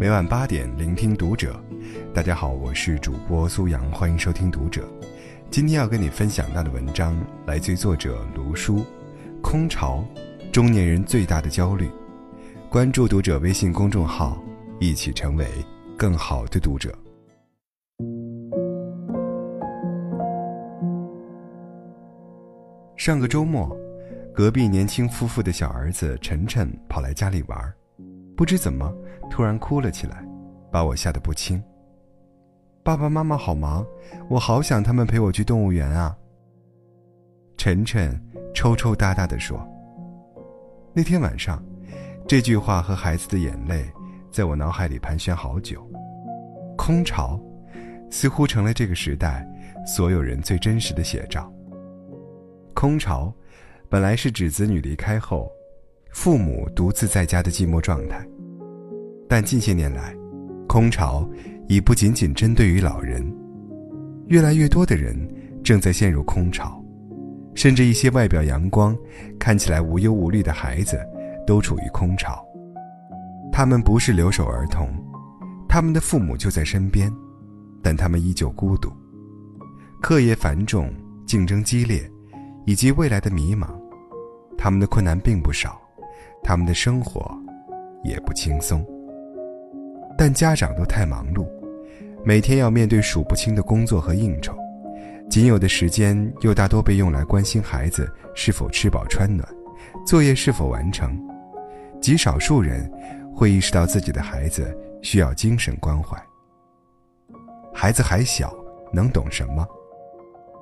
每晚八点聆听读者。大家好，我是主播苏阳，欢迎收听读者。今天要跟你分享到的文章来自于作者卢书，空巢，中年人最大的焦虑。关注读者微信公众号，一起成为更好的读者。上个周末，隔壁年轻夫妇的小儿子晨晨跑来家里玩儿，不知怎么突然哭了起来，把我吓得不轻。爸爸妈妈好忙，我好想他们陪我去动物园啊。晨晨抽抽搭搭地说。那天晚上，这句话和孩子的眼泪在我脑海里盘旋好久。空巢，似乎成了这个时代所有人最真实的写照。空巢，本来是指子女离开后，父母独自在家的寂寞状态。但近些年来，空巢已不仅仅针对于老人，越来越多的人正在陷入空巢，甚至一些外表阳光、看起来无忧无虑的孩子，都处于空巢。他们不是留守儿童，他们的父母就在身边，但他们依旧孤独，课业繁重，竞争激烈。以及未来的迷茫，他们的困难并不少，他们的生活也不轻松。但家长都太忙碌，每天要面对数不清的工作和应酬，仅有的时间又大多被用来关心孩子是否吃饱穿暖，作业是否完成。极少数人会意识到自己的孩子需要精神关怀。孩子还小，能懂什么？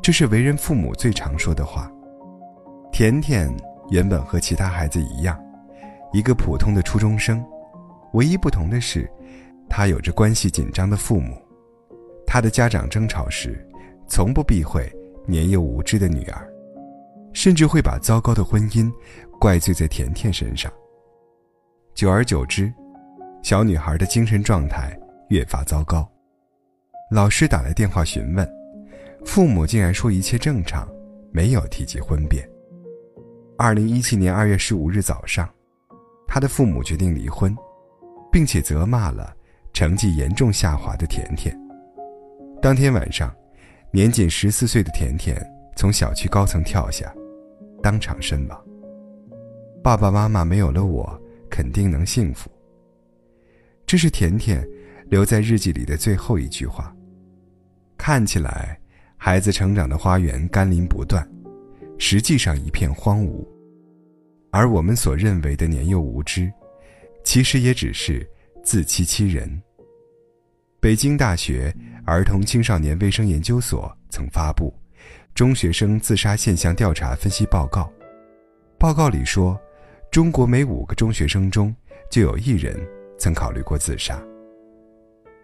这是为人父母最常说的话。甜甜原本和其他孩子一样，一个普通的初中生，唯一不同的是，他有着关系紧张的父母。他的家长争吵时，从不避讳年幼无知的女儿，甚至会把糟糕的婚姻怪罪在甜甜身上。久而久之，小女孩的精神状态越发糟糕。老师打来电话询问。父母竟然说一切正常，没有提及婚变。二零一七年二月十五日早上，他的父母决定离婚，并且责骂了成绩严重下滑的甜甜。当天晚上，年仅十四岁的甜甜从小区高层跳下，当场身亡。爸爸妈妈没有了我，肯定能幸福。这是甜甜留在日记里的最后一句话。看起来。孩子成长的花园甘霖不断，实际上一片荒芜。而我们所认为的年幼无知，其实也只是自欺欺人。北京大学儿童青少年卫生研究所曾发布《中学生自杀现象调查分析报告》，报告里说，中国每五个中学生中就有一人曾考虑过自杀。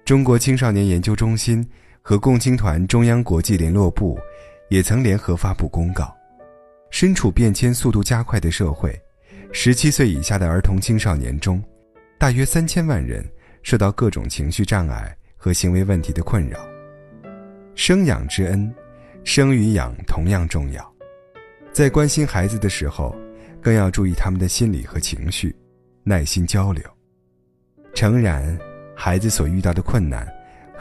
中国青少年研究中心。和共青团中央国际联络部也曾联合发布公告：身处变迁速度加快的社会，十七岁以下的儿童青少年中，大约三千万人受到各种情绪障碍和行为问题的困扰。生养之恩，生与养同样重要。在关心孩子的时候，更要注意他们的心理和情绪，耐心交流。诚然，孩子所遇到的困难。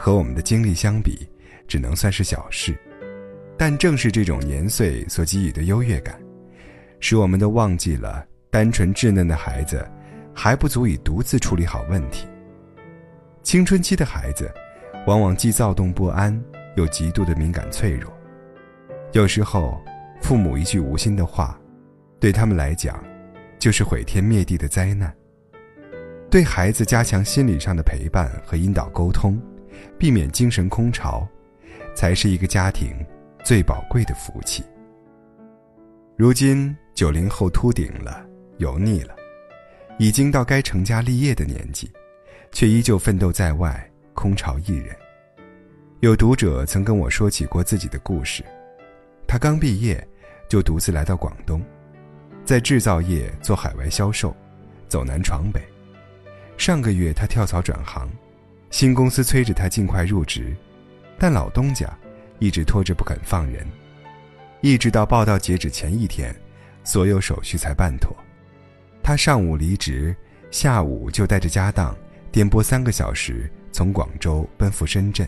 和我们的经历相比，只能算是小事，但正是这种年岁所给予的优越感，使我们都忘记了单纯稚嫩的孩子还不足以独自处理好问题。青春期的孩子，往往既躁动不安，又极度的敏感脆弱。有时候，父母一句无心的话，对他们来讲，就是毁天灭地的灾难。对孩子加强心理上的陪伴和引导沟通。避免精神空巢，才是一个家庭最宝贵的福气。如今九零后秃顶了，油腻了，已经到该成家立业的年纪，却依旧奋斗在外，空巢一人。有读者曾跟我说起过自己的故事，他刚毕业，就独自来到广东，在制造业做海外销售，走南闯北。上个月他跳槽转行。新公司催着他尽快入职，但老东家一直拖着不肯放人，一直到报到截止前一天，所有手续才办妥。他上午离职，下午就带着家当颠簸三个小时从广州奔赴深圳，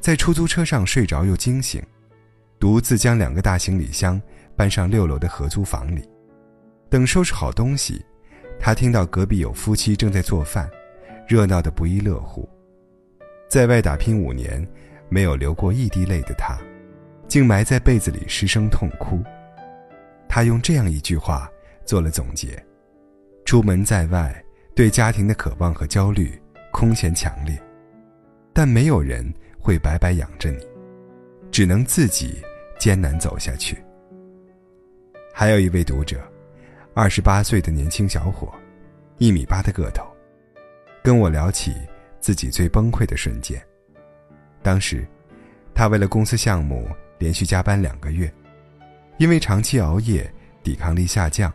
在出租车上睡着又惊醒，独自将两个大行李箱搬上六楼的合租房里。等收拾好东西，他听到隔壁有夫妻正在做饭，热闹得不亦乐乎。在外打拼五年，没有流过一滴泪的他，竟埋在被子里失声痛哭。他用这样一句话做了总结：出门在外，对家庭的渴望和焦虑空前强烈，但没有人会白白养着你，只能自己艰难走下去。还有一位读者，二十八岁的年轻小伙，一米八的个头，跟我聊起自己最崩溃的瞬间。当时，他为了公司项目连续加班两个月。因为长期熬夜，抵抗力下降，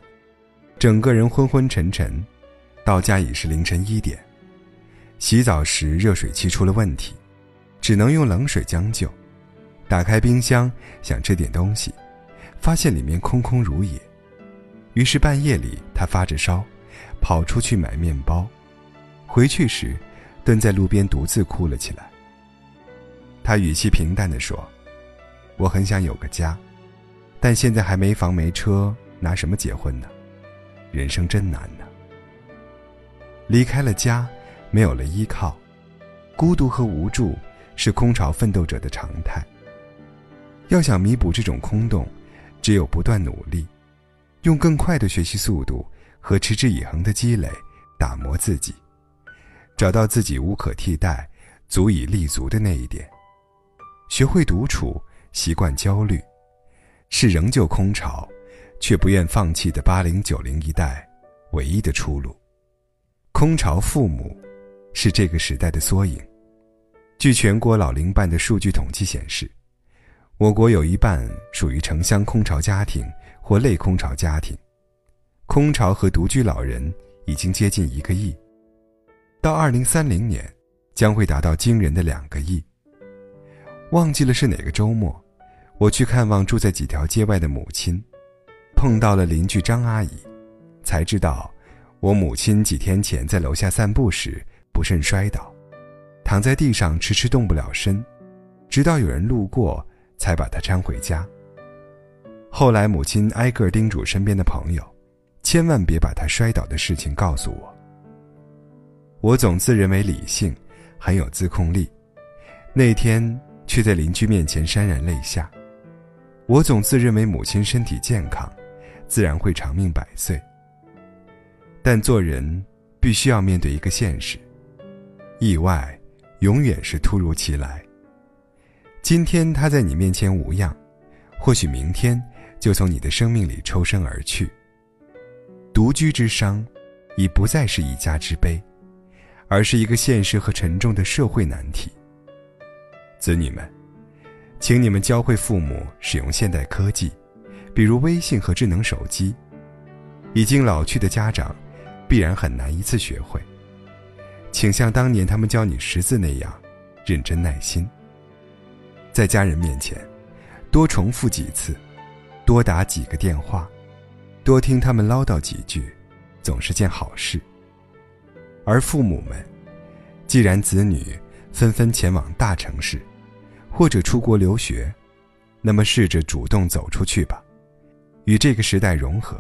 整个人昏昏沉沉，到家已是凌晨一点。洗澡时热水器出了问题，只能用冷水将就。打开冰箱想吃点东西，发现里面空空如也。于是半夜里他发着烧，跑出去买面包，回去时，蹲在路边独自哭了起来。他语气平淡地说：“我很想有个家。”但现在还没房没车，拿什么结婚呢？人生真难呢。离开了家，没有了依靠，孤独和无助是空巢奋斗者的常态。要想弥补这种空洞，只有不断努力，用更快的学习速度和持之以恒的积累打磨自己，找到自己无可替代、足以立足的那一点，学会独处，习惯焦虑。是仍旧空巢，却不愿放弃的八零九零一代唯一的出路。空巢父母是这个时代的缩影。据全国老龄办的数据统计显示，我国有一半属于城乡空巢家庭或类空巢家庭，空巢和独居老人已经接近一个亿，到二零三零年将会达到惊人的两个亿。忘记了是哪个周末。我去看望住在几条街外的母亲，碰到了邻居张阿姨，才知道，我母亲几天前在楼下散步时不慎摔倒，躺在地上迟迟动不了身，直到有人路过才把她搀回家。后来母亲挨个叮嘱身边的朋友，千万别把她摔倒的事情告诉我。我总自认为理性，很有自控力，那天却在邻居面前潸然泪下。我总自认为母亲身体健康，自然会长命百岁。但做人必须要面对一个现实：意外永远是突如其来。今天他在你面前无恙，或许明天就从你的生命里抽身而去。独居之伤，已不再是一家之悲，而是一个现实和沉重的社会难题。子女们。请你们教会父母使用现代科技，比如微信和智能手机。已经老去的家长，必然很难一次学会。请像当年他们教你识字那样，认真耐心。在家人面前，多重复几次，多打几个电话，多听他们唠叨几句，总是件好事。而父母们，既然子女纷纷前往大城市，或者出国留学，那么试着主动走出去吧，与这个时代融合，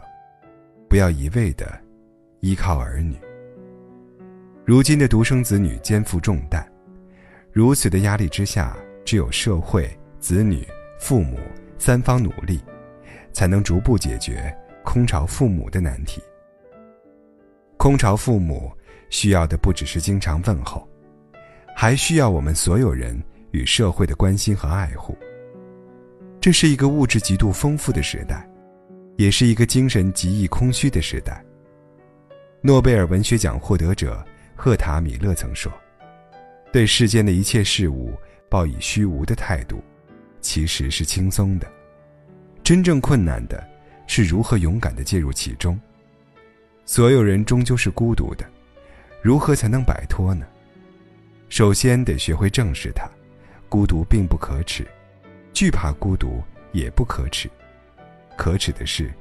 不要一味的依靠儿女。如今的独生子女肩负重担，如此的压力之下，只有社会、子女、父母三方努力，才能逐步解决空巢父母的难题。空巢父母需要的不只是经常问候，还需要我们所有人。与社会的关心和爱护。这是一个物质极度丰富的时代，也是一个精神极易空虚的时代。诺贝尔文学奖获得者赫塔·米勒曾说：“对世间的一切事物抱以虚无的态度，其实是轻松的。真正困难的，是如何勇敢地介入其中。所有人终究是孤独的，如何才能摆脱呢？首先得学会正视它。”孤独并不可耻，惧怕孤独也不可耻，可耻的是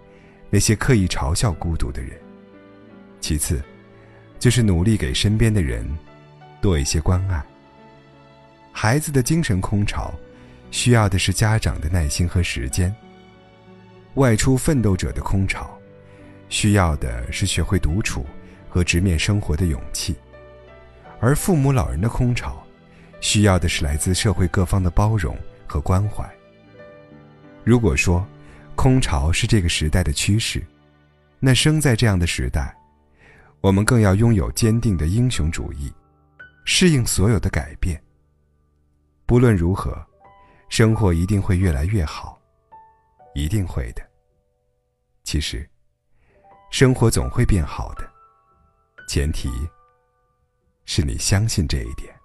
那些刻意嘲笑孤独的人。其次，就是努力给身边的人多一些关爱。孩子的精神空巢，需要的是家长的耐心和时间。外出奋斗者的空巢，需要的是学会独处和直面生活的勇气。而父母老人的空巢，需要的是来自社会各方的包容和关怀。如果说，空巢是这个时代的趋势，那生在这样的时代，我们更要拥有坚定的英雄主义，适应所有的改变。不论如何，生活一定会越来越好，一定会的。其实，生活总会变好的，前提是你相信这一点。